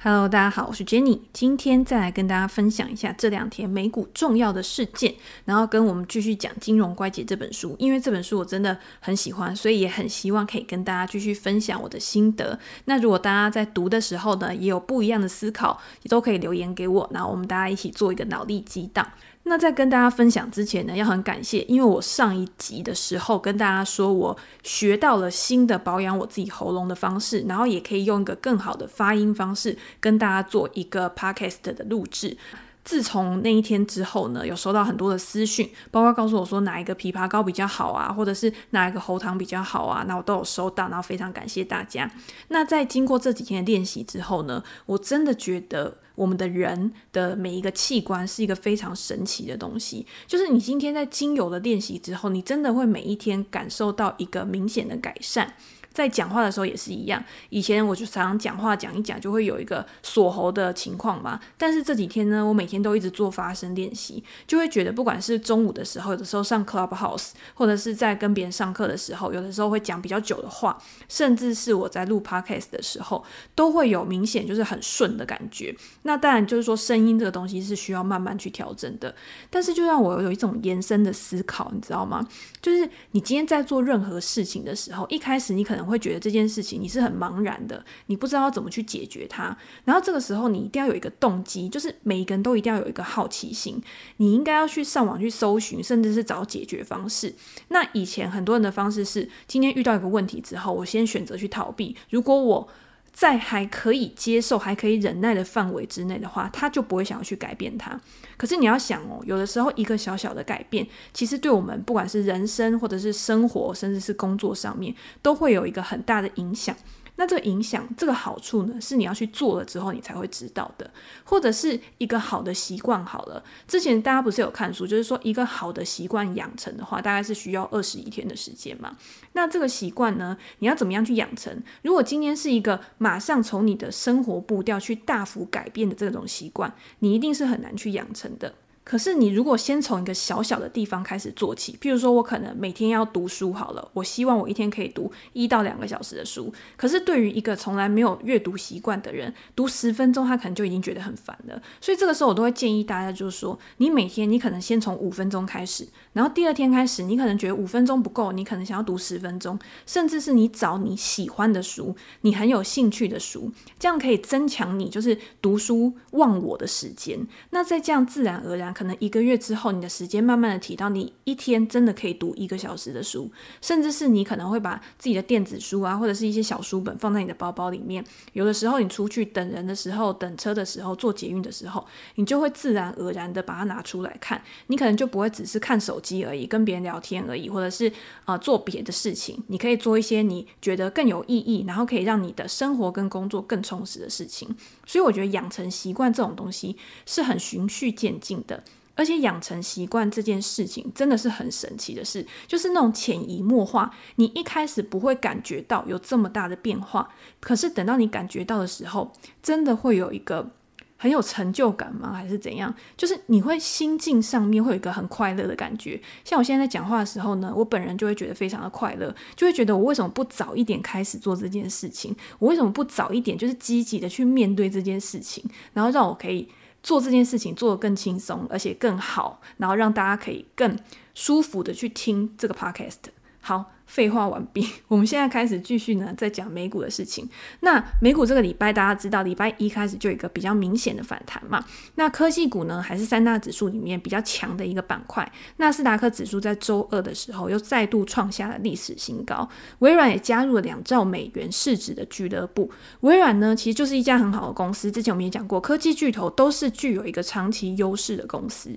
Hello，大家好，我是 Jenny，今天再来跟大家分享一下这两天美股重要的事件，然后跟我们继续讲《金融乖解》这本书，因为这本书我真的很喜欢，所以也很希望可以跟大家继续分享我的心得。那如果大家在读的时候呢，也有不一样的思考，也都可以留言给我，然后我们大家一起做一个脑力激荡。那在跟大家分享之前呢，要很感谢，因为我上一集的时候跟大家说我学到了新的保养我自己喉咙的方式，然后也可以用一个更好的发音方式跟大家做一个 podcast 的录制。自从那一天之后呢，有收到很多的私讯，包括告诉我说哪一个枇杷膏比较好啊，或者是哪一个喉糖比较好啊，那我都有收到，然后非常感谢大家。那在经过这几天的练习之后呢，我真的觉得。我们的人的每一个器官是一个非常神奇的东西，就是你今天在精油的练习之后，你真的会每一天感受到一个明显的改善。在讲话的时候也是一样，以前我就常常讲话讲一讲就会有一个锁喉的情况嘛，但是这几天呢，我每天都一直做发声练习，就会觉得不管是中午的时候，有的时候上 Clubhouse，或者是在跟别人上课的时候，有的时候会讲比较久的话，甚至是我在录 Podcast 的时候，都会有明显就是很顺的感觉。那当然就是说声音这个东西是需要慢慢去调整的，但是就让我有一种延伸的思考，你知道吗？就是你今天在做任何事情的时候，一开始你可能能会觉得这件事情你是很茫然的，你不知道怎么去解决它。然后这个时候你一定要有一个动机，就是每一个人都一定要有一个好奇心，你应该要去上网去搜寻，甚至是找解决方式。那以前很多人的方式是，今天遇到一个问题之后，我先选择去逃避。如果我在还可以接受、还可以忍耐的范围之内的话，他就不会想要去改变它。可是你要想哦，有的时候一个小小的改变，其实对我们不管是人生或者是生活，甚至是工作上面，都会有一个很大的影响。那这个影响，这个好处呢，是你要去做了之后，你才会知道的。或者是一个好的习惯，好了，之前大家不是有看书，就是说一个好的习惯养成的话，大概是需要二十一天的时间嘛。那这个习惯呢，你要怎么样去养成？如果今天是一个马上从你的生活步调去大幅改变的这种习惯，你一定是很难去养成的。可是你如果先从一个小小的地方开始做起，譬如说我可能每天要读书好了，我希望我一天可以读一到两个小时的书。可是对于一个从来没有阅读习惯的人，读十分钟他可能就已经觉得很烦了。所以这个时候我都会建议大家，就是说你每天你可能先从五分钟开始，然后第二天开始你可能觉得五分钟不够，你可能想要读十分钟，甚至是你找你喜欢的书，你很有兴趣的书，这样可以增强你就是读书忘我的时间。那再这样自然而然。可能一个月之后，你的时间慢慢的提到，你一天真的可以读一个小时的书，甚至是你可能会把自己的电子书啊，或者是一些小书本放在你的包包里面。有的时候你出去等人的时候、等车的时候、坐捷运的时候，你就会自然而然的把它拿出来看。你可能就不会只是看手手机而已，跟别人聊天而已，或者是啊、呃、做别的事情。你可以做一些你觉得更有意义，然后可以让你的生活跟工作更充实的事情。所以我觉得养成习惯这种东西是很循序渐进的。而且养成习惯这件事情真的是很神奇的事，就是那种潜移默化，你一开始不会感觉到有这么大的变化，可是等到你感觉到的时候，真的会有一个很有成就感吗？还是怎样？就是你会心境上面会有一个很快乐的感觉。像我现在在讲话的时候呢，我本人就会觉得非常的快乐，就会觉得我为什么不早一点开始做这件事情？我为什么不早一点就是积极的去面对这件事情，然后让我可以。做这件事情做得更轻松，而且更好，然后让大家可以更舒服的去听这个 podcast。好。废话完毕，我们现在开始继续呢，在讲美股的事情。那美股这个礼拜大家知道，礼拜一开始就有一个比较明显的反弹嘛。那科技股呢，还是三大指数里面比较强的一个板块。纳斯达克指数在周二的时候又再度创下了历史新高，微软也加入了两兆美元市值的俱乐部。微软呢，其实就是一家很好的公司，之前我们也讲过，科技巨头都是具有一个长期优势的公司。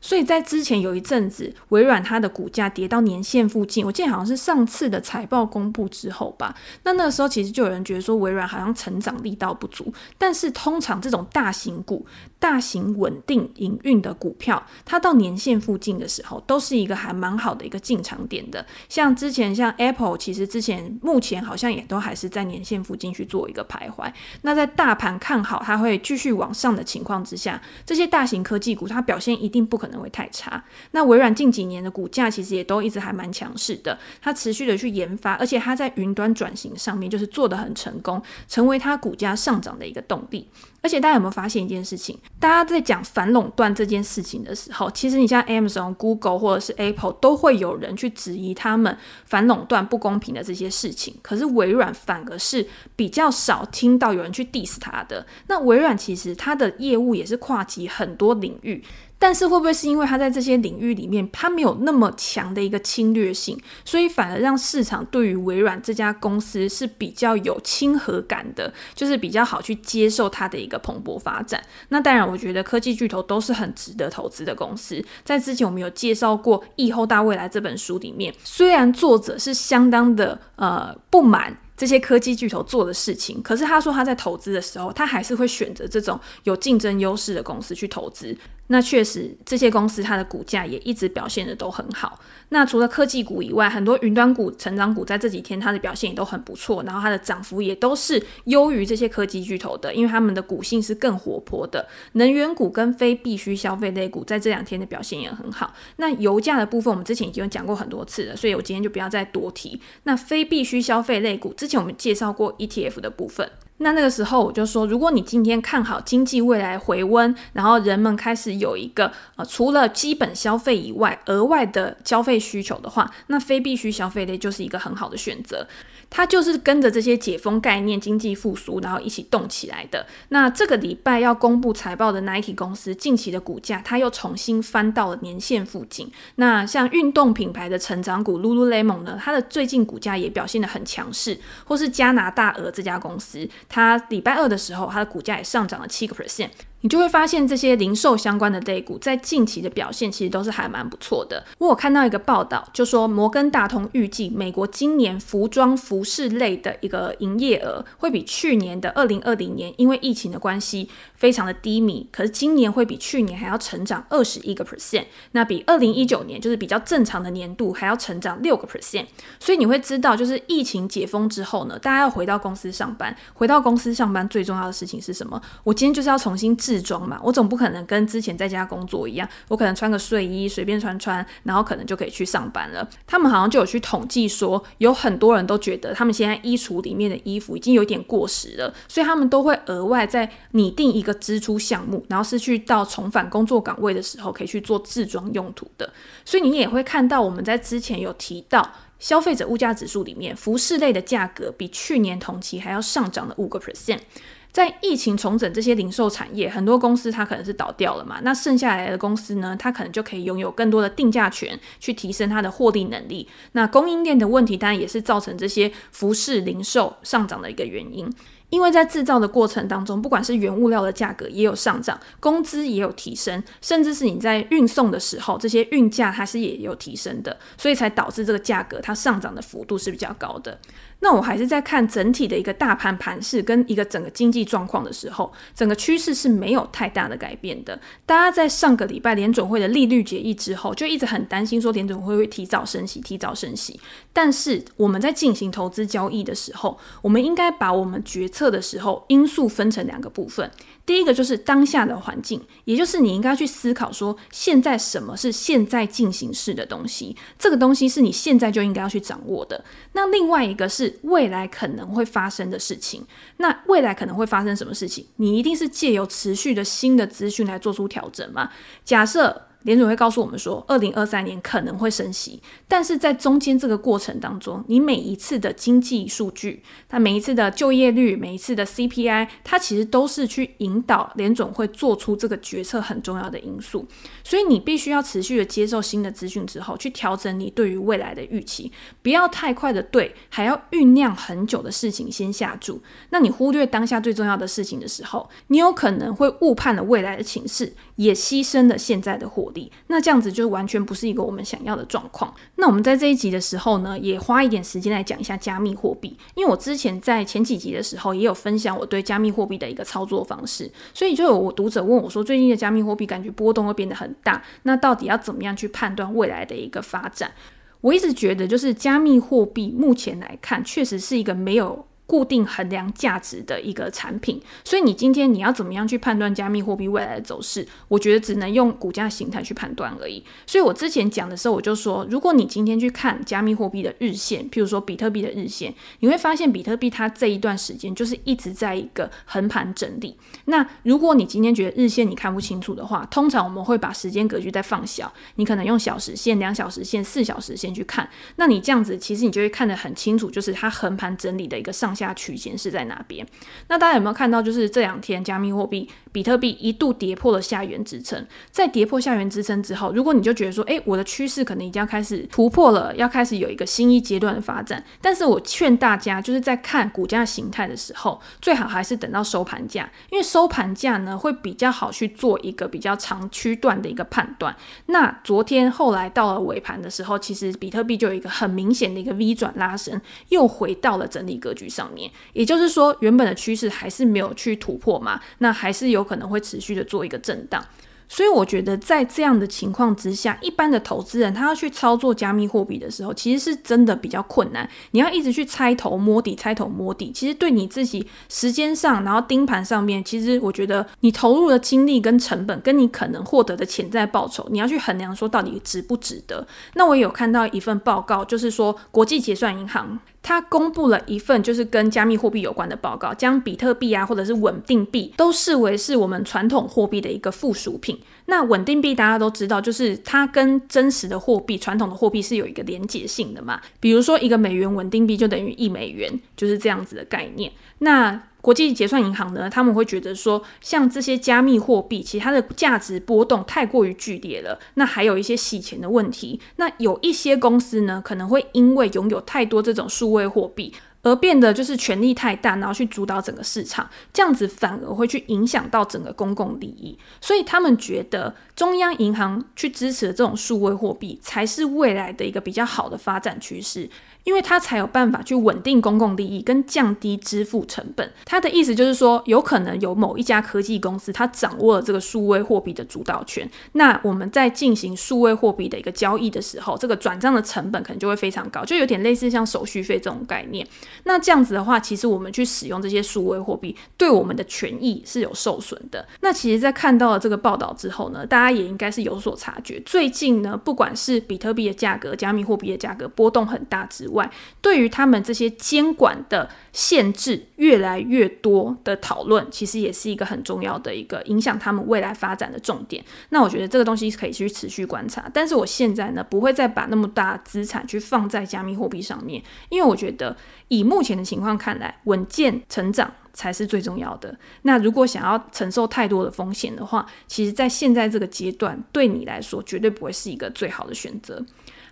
所以在之前有一阵子，微软它的股价跌到年线附近，我记得好像是上次的财报公布之后吧。那那个时候其实就有人觉得说微软好像成长力道不足。但是通常这种大型股、大型稳定营运的股票，它到年线附近的时候，都是一个还蛮好的一个进场点的。像之前像 Apple，其实之前目前好像也都还是在年线附近去做一个徘徊。那在大盘看好它会继续往上的情况之下，这些大型科技股它表现一定不可可能会太差。那微软近几年的股价其实也都一直还蛮强势的，它持续的去研发，而且它在云端转型上面就是做的很成功，成为它股价上涨的一个动力。而且大家有没有发现一件事情？大家在讲反垄断这件事情的时候，其实你像 Amazon、Google 或者是 Apple 都会有人去质疑他们反垄断不公平的这些事情。可是微软反而是比较少听到有人去 diss 它的。那微软其实它的业务也是跨及很多领域。但是会不会是因为它在这些领域里面，它没有那么强的一个侵略性，所以反而让市场对于微软这家公司是比较有亲和感的，就是比较好去接受它的一个蓬勃发展。那当然，我觉得科技巨头都是很值得投资的公司。在之前我们有介绍过《疫后大未来》这本书里面，虽然作者是相当的呃不满。这些科技巨头做的事情，可是他说他在投资的时候，他还是会选择这种有竞争优势的公司去投资。那确实，这些公司它的股价也一直表现的都很好。那除了科技股以外，很多云端股、成长股在这几天它的表现也都很不错，然后它的涨幅也都是优于这些科技巨头的，因为他们的股性是更活泼的。能源股跟非必需消费类股在这两天的表现也很好。那油价的部分，我们之前已经有讲过很多次了，所以我今天就不要再多提。那非必需消费类股，之前我们介绍过 ETF 的部分。那那个时候我就说，如果你今天看好经济未来回温，然后人们开始有一个呃除了基本消费以外额外的消费需求的话，那非必需消费类就是一个很好的选择。它就是跟着这些解封概念、经济复苏，然后一起动起来的。那这个礼拜要公布财报的 Nike 公司近期的股价，它又重新翻到了年线附近。那像运动品牌的成长股 Lululemon 呢，它的最近股价也表现得很强势，或是加拿大鹅这家公司。它礼拜二的时候，它的股价也上涨了七个 percent。你就会发现这些零售相关的类股在近期的表现其实都是还蛮不错的。我有看到一个报道，就说摩根大通预计美国今年服装服饰类的一个营业额会比去年的二零二零年因为疫情的关系非常的低迷，可是今年会比去年还要成长二十一个 percent，那比二零一九年就是比较正常的年度还要成长六个 percent。所以你会知道，就是疫情解封之后呢，大家要回到公司上班，回到公司上班最重要的事情是什么？我今天就是要重新制装嘛，我总不可能跟之前在家工作一样，我可能穿个睡衣随便穿穿，然后可能就可以去上班了。他们好像就有去统计说，有很多人都觉得他们现在衣橱里面的衣服已经有点过时了，所以他们都会额外再拟定一个支出项目，然后是去到重返工作岗位的时候可以去做制装用途的。所以你也会看到我们在之前有提到消费者物价指数里面，服饰类的价格比去年同期还要上涨了五个 percent。在疫情重整这些零售产业，很多公司它可能是倒掉了嘛，那剩下来的公司呢，它可能就可以拥有更多的定价权，去提升它的获利能力。那供应链的问题当然也是造成这些服饰零售上涨的一个原因。因为在制造的过程当中，不管是原物料的价格也有上涨，工资也有提升，甚至是你在运送的时候，这些运价它是也有提升的，所以才导致这个价格它上涨的幅度是比较高的。那我还是在看整体的一个大盘盘势跟一个整个经济状况的时候，整个趋势是没有太大的改变的。大家在上个礼拜联准会的利率决议之后，就一直很担心说联准会会提早升息，提早升息。但是我们在进行投资交易的时候，我们应该把我们决策的时候因素分成两个部分。第一个就是当下的环境，也就是你应该去思考说，现在什么是现在进行式的东西，这个东西是你现在就应该要去掌握的。那另外一个是未来可能会发生的事情，那未来可能会发生什么事情，你一定是借由持续的新的资讯来做出调整嘛？假设。联准会告诉我们说，二零二三年可能会升息，但是在中间这个过程当中，你每一次的经济数据，它每一次的就业率，每一次的 CPI，它其实都是去引导联准会做出这个决策很重要的因素。所以你必须要持续的接受新的资讯之后，去调整你对于未来的预期，不要太快的对还要酝酿很久的事情先下注。那你忽略当下最重要的事情的时候，你有可能会误判了未来的情势，也牺牲了现在的获那这样子就完全不是一个我们想要的状况。那我们在这一集的时候呢，也花一点时间来讲一下加密货币，因为我之前在前几集的时候也有分享我对加密货币的一个操作方式，所以就有我读者问我说，最近的加密货币感觉波动会变得很大，那到底要怎么样去判断未来的一个发展？我一直觉得，就是加密货币目前来看，确实是一个没有。固定衡量价值的一个产品，所以你今天你要怎么样去判断加密货币未来的走势？我觉得只能用股价形态去判断而已。所以我之前讲的时候，我就说，如果你今天去看加密货币的日线，譬如说比特币的日线，你会发现比特币它这一段时间就是一直在一个横盘整理。那如果你今天觉得日线你看不清楚的话，通常我们会把时间格局再放小，你可能用小时线、两小时线、四小时线去看，那你这样子其实你就会看得很清楚，就是它横盘整理的一个上下区间是在哪边？那大家有没有看到？就是这两天，加密货币比特币一度跌破了下缘支撑，在跌破下缘支撑之后，如果你就觉得说，诶，我的趋势可能已经要开始突破了，要开始有一个新一阶段的发展。但是我劝大家，就是在看股价形态的时候，最好还是等到收盘价，因为收盘价呢会比较好去做一个比较长区段的一个判断。那昨天后来到了尾盘的时候，其实比特币就有一个很明显的一个 V 转拉升，又回到了整理格局上面。也就是说，原本的趋势还是没有去突破嘛，那还是有可能会持续的做一个震荡。所以我觉得，在这样的情况之下，一般的投资人他要去操作加密货币的时候，其实是真的比较困难。你要一直去猜头摸底，猜头摸底，其实对你自己时间上，然后盯盘上面，其实我觉得你投入的精力跟成本，跟你可能获得的潜在报酬，你要去衡量说到底值不值得。那我也有看到一份报告，就是说国际结算银行。他公布了一份就是跟加密货币有关的报告，将比特币啊或者是稳定币都视为是我们传统货币的一个附属品。那稳定币大家都知道，就是它跟真实的货币、传统的货币是有一个连结性的嘛。比如说一个美元稳定币就等于一美元，就是这样子的概念。那国际结算银行呢，他们会觉得说，像这些加密货币，其实它的价值波动太过于剧烈了。那还有一些洗钱的问题。那有一些公司呢，可能会因为拥有太多这种数位货币，而变得就是权力太大，然后去主导整个市场，这样子反而会去影响到整个公共利益。所以他们觉得，中央银行去支持这种数位货币，才是未来的一个比较好的发展趋势。因为它才有办法去稳定公共利益跟降低支付成本。他的意思就是说，有可能有某一家科技公司，它掌握了这个数位货币的主导权。那我们在进行数位货币的一个交易的时候，这个转账的成本可能就会非常高，就有点类似像手续费这种概念。那这样子的话，其实我们去使用这些数位货币，对我们的权益是有受损的。那其实，在看到了这个报道之后呢，大家也应该是有所察觉。最近呢，不管是比特币的价格、加密货币的价格波动很大之外，外，对于他们这些监管的限制越来越多的讨论，其实也是一个很重要的一个影响他们未来发展的重点。那我觉得这个东西可以去持续观察，但是我现在呢，不会再把那么大资产去放在加密货币上面，因为我觉得以目前的情况看来，稳健成长才是最重要的。那如果想要承受太多的风险的话，其实在现在这个阶段，对你来说绝对不会是一个最好的选择。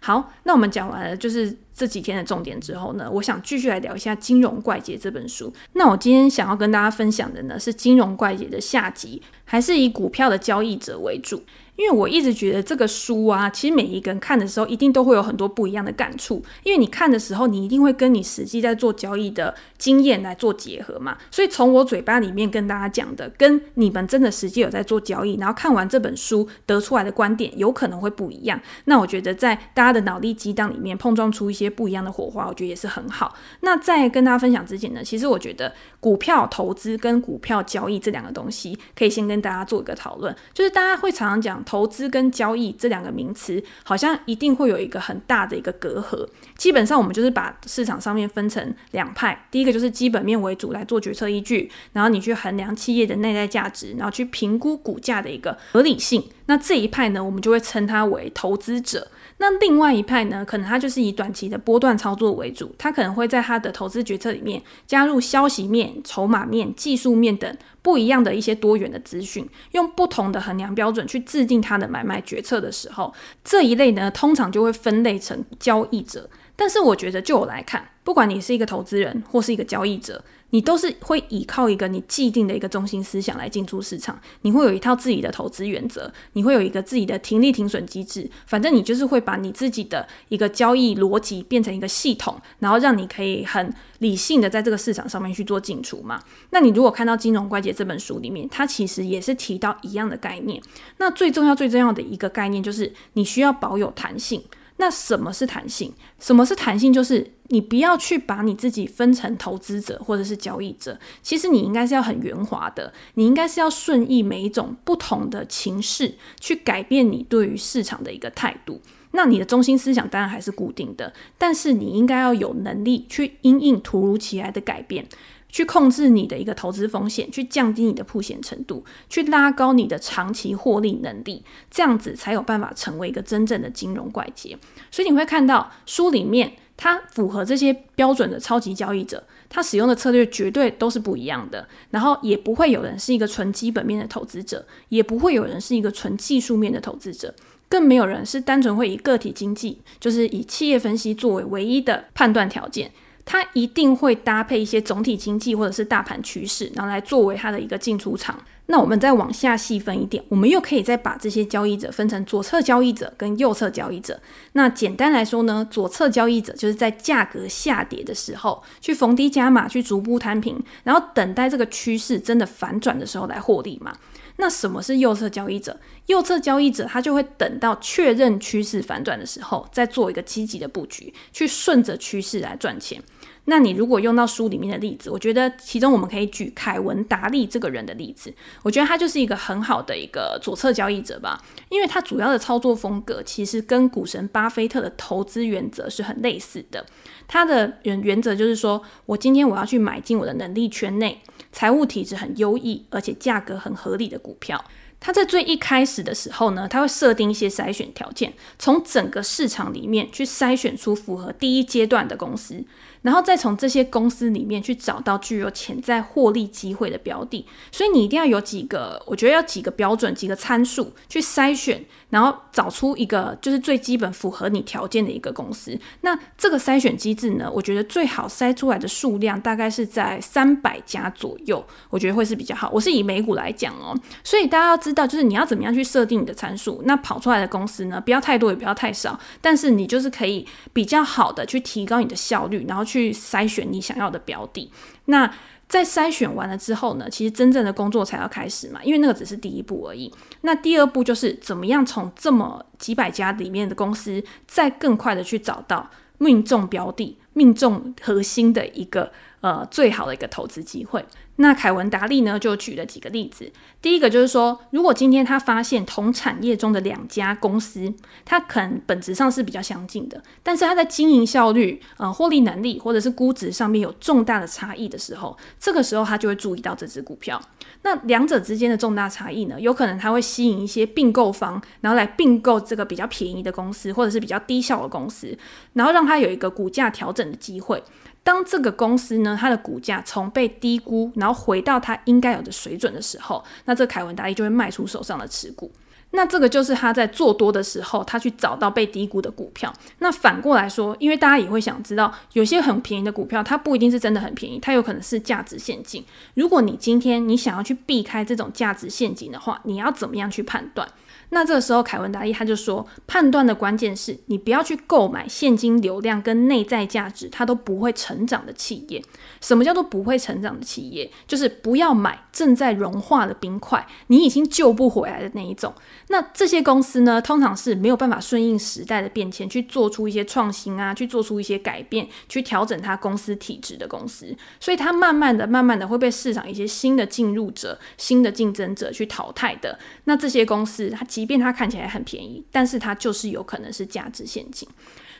好，那我们讲完了就是这几天的重点之后呢，我想继续来聊一下《金融怪杰》这本书。那我今天想要跟大家分享的呢，是《金融怪杰》的下集，还是以股票的交易者为主。因为我一直觉得这个书啊，其实每一个人看的时候，一定都会有很多不一样的感触。因为你看的时候，你一定会跟你实际在做交易的经验来做结合嘛。所以从我嘴巴里面跟大家讲的，跟你们真的实际有在做交易，然后看完这本书得出来的观点，有可能会不一样。那我觉得在大家的脑力激荡里面碰撞出一些不一样的火花，我觉得也是很好。那在跟大家分享之前呢，其实我觉得股票投资跟股票交易这两个东西，可以先跟大家做一个讨论。就是大家会常常讲。投资跟交易这两个名词，好像一定会有一个很大的一个隔阂。基本上，我们就是把市场上面分成两派。第一个就是基本面为主来做决策依据，然后你去衡量企业的内在价值，然后去评估股价的一个合理性。那这一派呢，我们就会称它为投资者。那另外一派呢，可能他就是以短期的波段操作为主，他可能会在他的投资决策里面加入消息面、筹码面、技术面等不一样的一些多元的资讯，用不同的衡量标准去制定他的买卖决策的时候，这一类呢，通常就会分类成交易者。但是我觉得，就我来看，不管你是一个投资人或是一个交易者，你都是会依靠一个你既定的一个中心思想来进出市场，你会有一套自己的投资原则，你会有一个自己的停利停损机制，反正你就是会把你自己的一个交易逻辑变成一个系统，然后让你可以很理性的在这个市场上面去做进出嘛。那你如果看到《金融怪杰》这本书里面，它其实也是提到一样的概念。那最重要最重要的一个概念就是你需要保有弹性。那什么是弹性？什么是弹性？就是你不要去把你自己分成投资者或者是交易者，其实你应该是要很圆滑的，你应该是要顺应每一种不同的情势，去改变你对于市场的一个态度。那你的中心思想当然还是固定的，但是你应该要有能力去因应突如其来的改变。去控制你的一个投资风险，去降低你的曝险程度，去拉高你的长期获利能力，这样子才有办法成为一个真正的金融怪杰。所以你会看到书里面，它符合这些标准的超级交易者，他使用的策略绝对都是不一样的。然后也不会有人是一个纯基本面的投资者，也不会有人是一个纯技术面的投资者，更没有人是单纯会以个体经济，就是以企业分析作为唯一的判断条件。它一定会搭配一些总体经济或者是大盘趋势，然后来作为它的一个进出场。那我们再往下细分一点，我们又可以再把这些交易者分成左侧交易者跟右侧交易者。那简单来说呢，左侧交易者就是在价格下跌的时候去逢低加码，去逐步摊平，然后等待这个趋势真的反转的时候来获利嘛。那什么是右侧交易者？右侧交易者他就会等到确认趋势反转的时候，再做一个积极的布局，去顺着趋势来赚钱。那你如果用到书里面的例子，我觉得其中我们可以举凯文达利这个人的例子。我觉得他就是一个很好的一个左侧交易者吧，因为他主要的操作风格其实跟股神巴菲特的投资原则是很类似的。他的原原则就是说，我今天我要去买进我的能力圈内，财务体质很优异，而且价格很合理的股票。他在最一开始的时候呢，他会设定一些筛选条件，从整个市场里面去筛选出符合第一阶段的公司。然后再从这些公司里面去找到具有潜在获利机会的标的，所以你一定要有几个，我觉得要几个标准、几个参数去筛选，然后找出一个就是最基本符合你条件的一个公司。那这个筛选机制呢，我觉得最好筛出来的数量大概是在三百家左右，我觉得会是比较好。我是以美股来讲哦，所以大家要知道，就是你要怎么样去设定你的参数，那跑出来的公司呢，不要太多也不要太少，但是你就是可以比较好的去提高你的效率，然后去。筛选你想要的标的。那在筛选完了之后呢，其实真正的工作才要开始嘛，因为那个只是第一步而已。那第二步就是怎么样从这么几百家里面的公司，再更快的去找到命中标的、命中核心的一个呃最好的一个投资机会。那凯文达利呢，就举了几个例子。第一个就是说，如果今天他发现同产业中的两家公司，它可能本质上是比较相近的，但是它在经营效率、呃获利能力或者是估值上面有重大的差异的时候，这个时候他就会注意到这只股票。那两者之间的重大差异呢，有可能他会吸引一些并购方，然后来并购这个比较便宜的公司，或者是比较低效的公司，然后让他有一个股价调整的机会。当这个公司呢，它的股价从被低估，然后回到它应该有的水准的时候，那这凯文达利就会卖出手上的持股。那这个就是他在做多的时候，他去找到被低估的股票。那反过来说，因为大家也会想知道，有些很便宜的股票，它不一定是真的很便宜，它有可能是价值陷阱。如果你今天你想要去避开这种价值陷阱的话，你要怎么样去判断？那这个时候，凯文达利他就说，判断的关键是你不要去购买现金流量跟内在价值它都不会成长的企业。什么叫做不会成长的企业？就是不要买正在融化的冰块，你已经救不回来的那一种。那这些公司呢，通常是没有办法顺应时代的变迁，去做出一些创新啊，去做出一些改变，去调整它公司体制的公司。所以它慢慢的、慢慢的会被市场一些新的进入者、新的竞争者去淘汰的。那这些公司，它即便它看起来很便宜，但是它就是有可能是价值陷阱。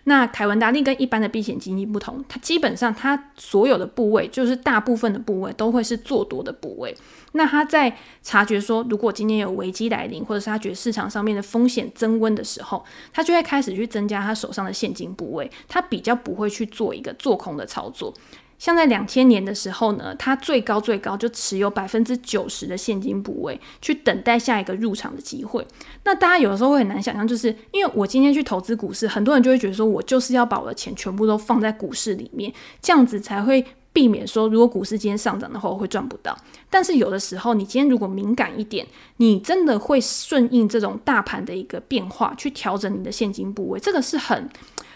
那凯文达利跟一般的避险基金不同，它基本上它所有的部位，就是大部分的部位都会是做多的部位。那他在察觉说，如果今天有危机来临，或者是他觉得市场上面的风险增温的时候，他就会开始去增加他手上的现金部位，他比较不会去做一个做空的操作。像在两千年的时候呢，它最高最高就持有百分之九十的现金部位，去等待下一个入场的机会。那大家有的时候会很难想象，就是因为我今天去投资股市，很多人就会觉得说，我就是要把我的钱全部都放在股市里面，这样子才会避免说，如果股市今天上涨的话，我会赚不到。但是有的时候，你今天如果敏感一点，你真的会顺应这种大盘的一个变化，去调整你的现金部位，这个是很。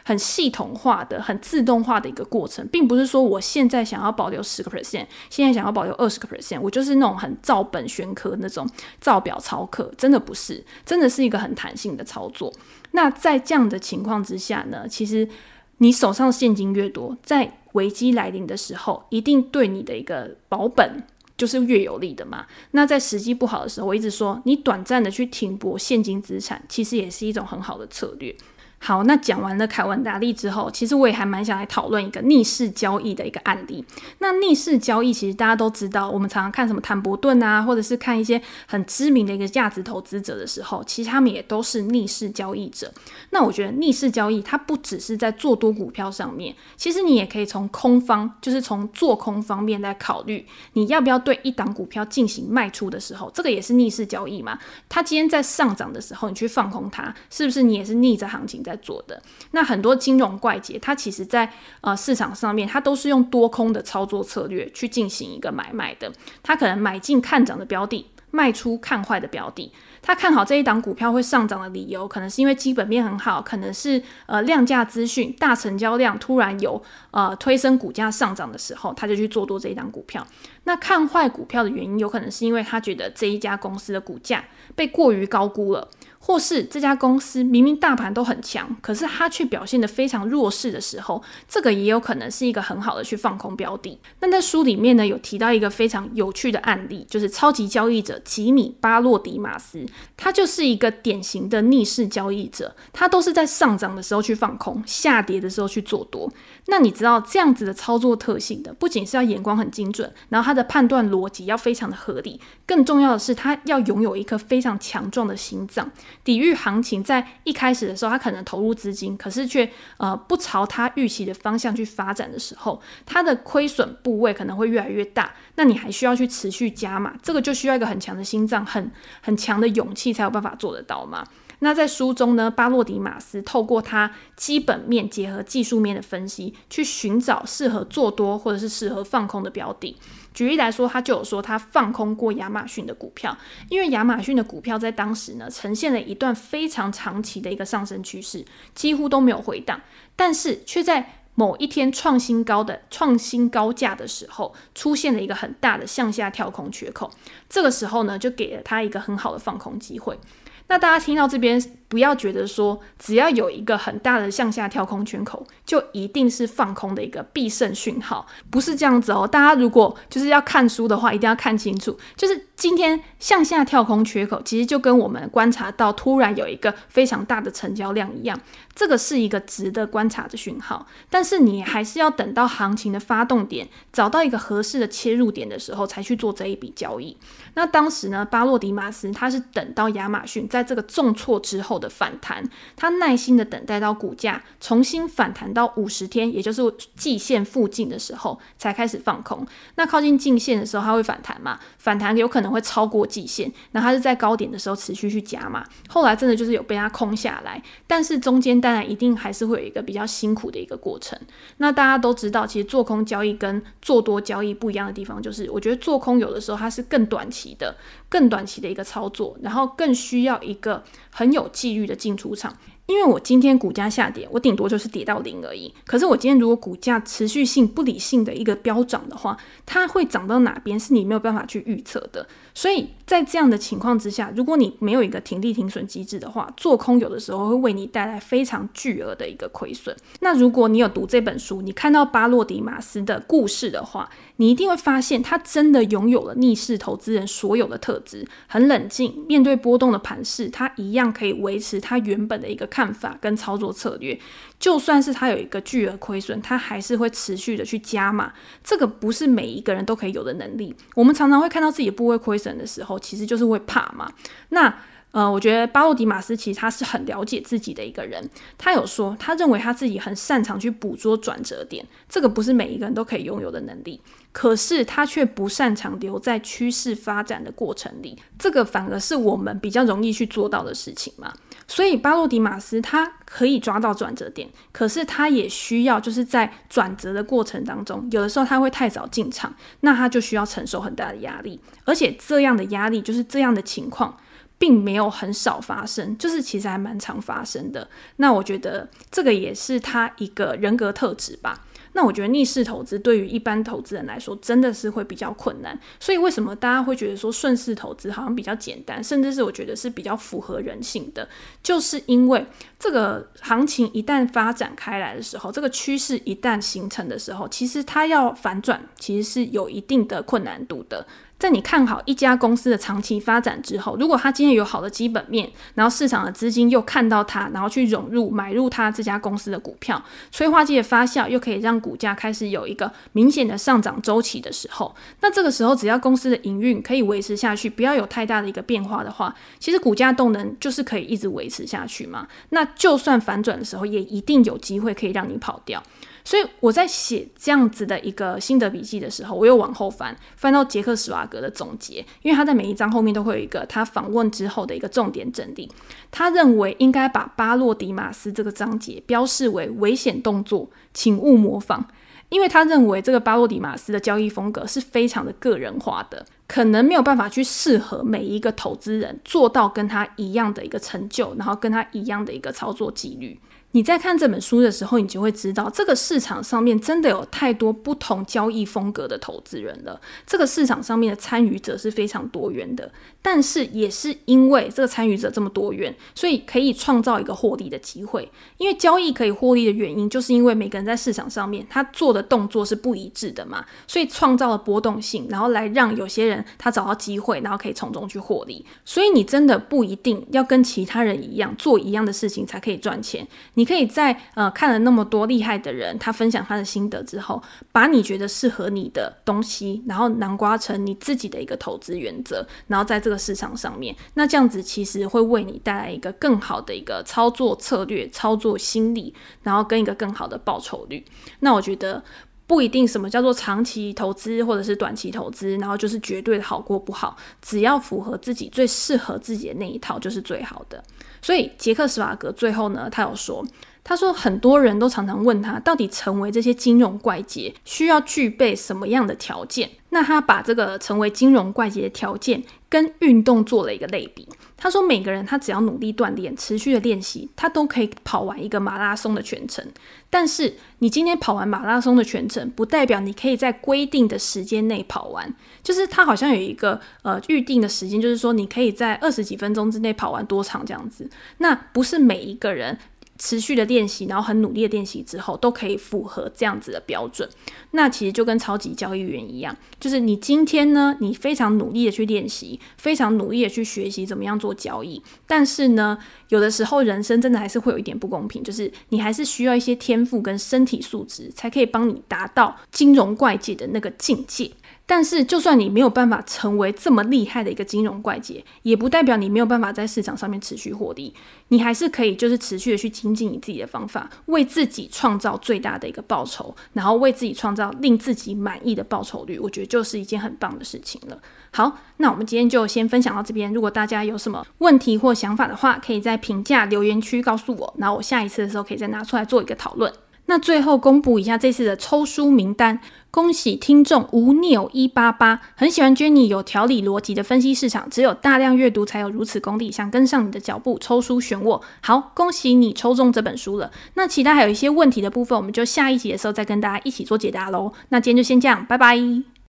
很系统化的、很自动化的一个过程，并不是说我现在想要保留十个 percent，现在想要保留二十个 percent，我就是那种很照本宣科那种照表操课，真的不是，真的是一个很弹性的操作。那在这样的情况之下呢，其实你手上现金越多，在危机来临的时候，一定对你的一个保本就是越有利的嘛。那在时机不好的时候，我一直说，你短暂的去停泊现金资产，其实也是一种很好的策略。好，那讲完了凯文达利之后，其实我也还蛮想来讨论一个逆势交易的一个案例。那逆势交易其实大家都知道，我们常常看什么坦伯顿啊，或者是看一些很知名的一个价值投资者的时候，其实他们也都是逆势交易者。那我觉得逆势交易它不只是在做多股票上面，其实你也可以从空方，就是从做空方面来考虑，你要不要对一档股票进行卖出的时候，这个也是逆势交易嘛。它今天在上涨的时候，你去放空它，是不是你也是逆着行情在做的？那很多金融怪杰，它其实在呃市场上面，它都是用多空的操作策略去进行一个买卖的。它可能买进看涨的标的，卖出看坏的标的。他看好这一档股票会上涨的理由，可能是因为基本面很好，可能是呃量价资讯、大成交量突然有呃推升股价上涨的时候，他就去做多这一档股票。那看坏股票的原因，有可能是因为他觉得这一家公司的股价被过于高估了。或是这家公司明明大盘都很强，可是它却表现得非常弱势的时候，这个也有可能是一个很好的去放空标的。那在书里面呢，有提到一个非常有趣的案例，就是超级交易者吉米巴洛迪马斯，他就是一个典型的逆势交易者，他都是在上涨的时候去放空，下跌的时候去做多。那你知道这样子的操作特性的，不仅是要眼光很精准，然后他的判断逻辑要非常的合理，更重要的是他要拥有一颗非常强壮的心脏。抵御行情在一开始的时候，他可能投入资金，可是却呃不朝他预期的方向去发展的时候，他的亏损部位可能会越来越大。那你还需要去持续加码，这个就需要一个很强的心脏，很很强的勇气才有办法做得到嘛。那在书中呢，巴洛迪马斯透过他基本面结合技术面的分析，去寻找适合做多或者是适合放空的标的。举例来说，他就有说他放空过亚马逊的股票，因为亚马逊的股票在当时呢，呈现了一段非常长期的一个上升趋势，几乎都没有回档，但是却在某一天创新高的创新高价的时候，出现了一个很大的向下跳空缺口，这个时候呢，就给了他一个很好的放空机会。那大家听到这边，不要觉得说只要有一个很大的向下跳空缺口，就一定是放空的一个必胜讯号，不是这样子哦。大家如果就是要看书的话，一定要看清楚，就是今天向下跳空缺口，其实就跟我们观察到突然有一个非常大的成交量一样，这个是一个值得观察的讯号。但是你还是要等到行情的发动点，找到一个合适的切入点的时候，才去做这一笔交易。那当时呢，巴洛迪马斯他是等到亚马逊在这个重挫之后的反弹，他耐心的等待到股价重新反弹到五十天，也就是季线附近的时候，才开始放空。那靠近季线的时候，它会反弹嘛？反弹有可能会超过季线，那它是在高点的时候持续去加嘛？后来真的就是有被它空下来，但是中间当然一定还是会有一个比较辛苦的一个过程。那大家都知道，其实做空交易跟做多交易不一样的地方，就是我觉得做空有的时候它是更短期的。更短期的一个操作，然后更需要一个很有纪律的进出场。因为我今天股价下跌，我顶多就是跌到零而已。可是我今天如果股价持续性不理性的一个飙涨的话，它会涨到哪边是你没有办法去预测的。所以在这样的情况之下，如果你没有一个停利停损机制的话，做空有的时候会为你带来非常巨额的一个亏损。那如果你有读这本书，你看到巴洛迪马斯的故事的话，你一定会发现他真的拥有了逆势投资人所有的特很冷静，面对波动的盘势，他一样可以维持他原本的一个看法跟操作策略，就算是他有一个巨额亏损，他还是会持续的去加码。这个不是每一个人都可以有的能力。我们常常会看到自己部位亏损的时候，其实就是会怕嘛。那呃，我觉得巴洛迪马斯其实他是很了解自己的一个人。他有说，他认为他自己很擅长去捕捉转折点，这个不是每一个人都可以拥有的能力。可是他却不擅长留在趋势发展的过程里，这个反而是我们比较容易去做到的事情嘛。所以巴洛迪马斯他可以抓到转折点，可是他也需要就是在转折的过程当中，有的时候他会太早进场，那他就需要承受很大的压力，而且这样的压力就是这样的情况，并没有很少发生，就是其实还蛮常发生的。那我觉得这个也是他一个人格特质吧。那我觉得逆势投资对于一般投资人来说真的是会比较困难。所以为什么大家会觉得说顺势投资好像比较简单，甚至是我觉得是比较符合人性的，就是因为这个行情一旦发展开来的时候，这个趋势一旦形成的时候，其实它要反转其实是有一定的困难度的。在你看好一家公司的长期发展之后，如果它今天有好的基本面，然后市场的资金又看到它，然后去融入买入它这家公司的股票，催化剂的发酵又可以让股价开始有一个明显的上涨周期的时候，那这个时候只要公司的营运可以维持下去，不要有太大的一个变化的话，其实股价动能就是可以一直维持下去嘛。那就算反转的时候，也一定有机会可以让你跑掉。所以我在写这样子的一个心得笔记的时候，我又往后翻，翻到杰克·史瓦格的总结，因为他在每一章后面都会有一个他访问之后的一个重点整理。他认为应该把巴洛迪马斯这个章节标示为危险动作，请勿模仿，因为他认为这个巴洛迪马斯的交易风格是非常的个人化的，可能没有办法去适合每一个投资人做到跟他一样的一个成就，然后跟他一样的一个操作纪律。你在看这本书的时候，你就会知道，这个市场上面真的有太多不同交易风格的投资人了。这个市场上面的参与者是非常多元的，但是也是因为这个参与者这么多元，所以可以创造一个获利的机会。因为交易可以获利的原因，就是因为每个人在市场上面他做的动作是不一致的嘛，所以创造了波动性，然后来让有些人他找到机会，然后可以从中去获利。所以你真的不一定要跟其他人一样做一样的事情才可以赚钱。你可以在呃看了那么多厉害的人，他分享他的心得之后，把你觉得适合你的东西，然后南瓜成你自己的一个投资原则，然后在这个市场上面，那这样子其实会为你带来一个更好的一个操作策略、操作心理，然后跟一个更好的报酬率。那我觉得不一定什么叫做长期投资或者是短期投资，然后就是绝对的好过不好，只要符合自己最适合自己的那一套就是最好的。所以杰克·史瓦格最后呢，他有说。他说，很多人都常常问他，到底成为这些金融怪杰需要具备什么样的条件？那他把这个成为金融怪杰的条件跟运动做了一个类比。他说，每个人他只要努力锻炼、持续的练习，他都可以跑完一个马拉松的全程。但是，你今天跑完马拉松的全程，不代表你可以在规定的时间内跑完。就是它好像有一个呃预定的时间，就是说你可以在二十几分钟之内跑完多长这样子。那不是每一个人。持续的练习，然后很努力的练习之后，都可以符合这样子的标准。那其实就跟超级交易员一样，就是你今天呢，你非常努力的去练习，非常努力的去学习怎么样做交易。但是呢，有的时候人生真的还是会有一点不公平，就是你还是需要一些天赋跟身体素质，才可以帮你达到金融怪界的那个境界。但是，就算你没有办法成为这么厉害的一个金融怪杰，也不代表你没有办法在市场上面持续获利。你还是可以，就是持续的去精进你自己的方法，为自己创造最大的一个报酬，然后为自己创造令自己满意的报酬率。我觉得就是一件很棒的事情了。好，那我们今天就先分享到这边。如果大家有什么问题或想法的话，可以在评价留言区告诉我，然后我下一次的时候可以再拿出来做一个讨论。那最后公布一下这次的抽书名单，恭喜听众吴纽一八八，很喜欢 Jenny 有条理逻辑的分析市场，只有大量阅读才有如此功力，想跟上你的脚步，抽书选我。好，恭喜你抽中这本书了。那其他还有一些问题的部分，我们就下一集的时候再跟大家一起做解答喽。那今天就先这样，拜拜。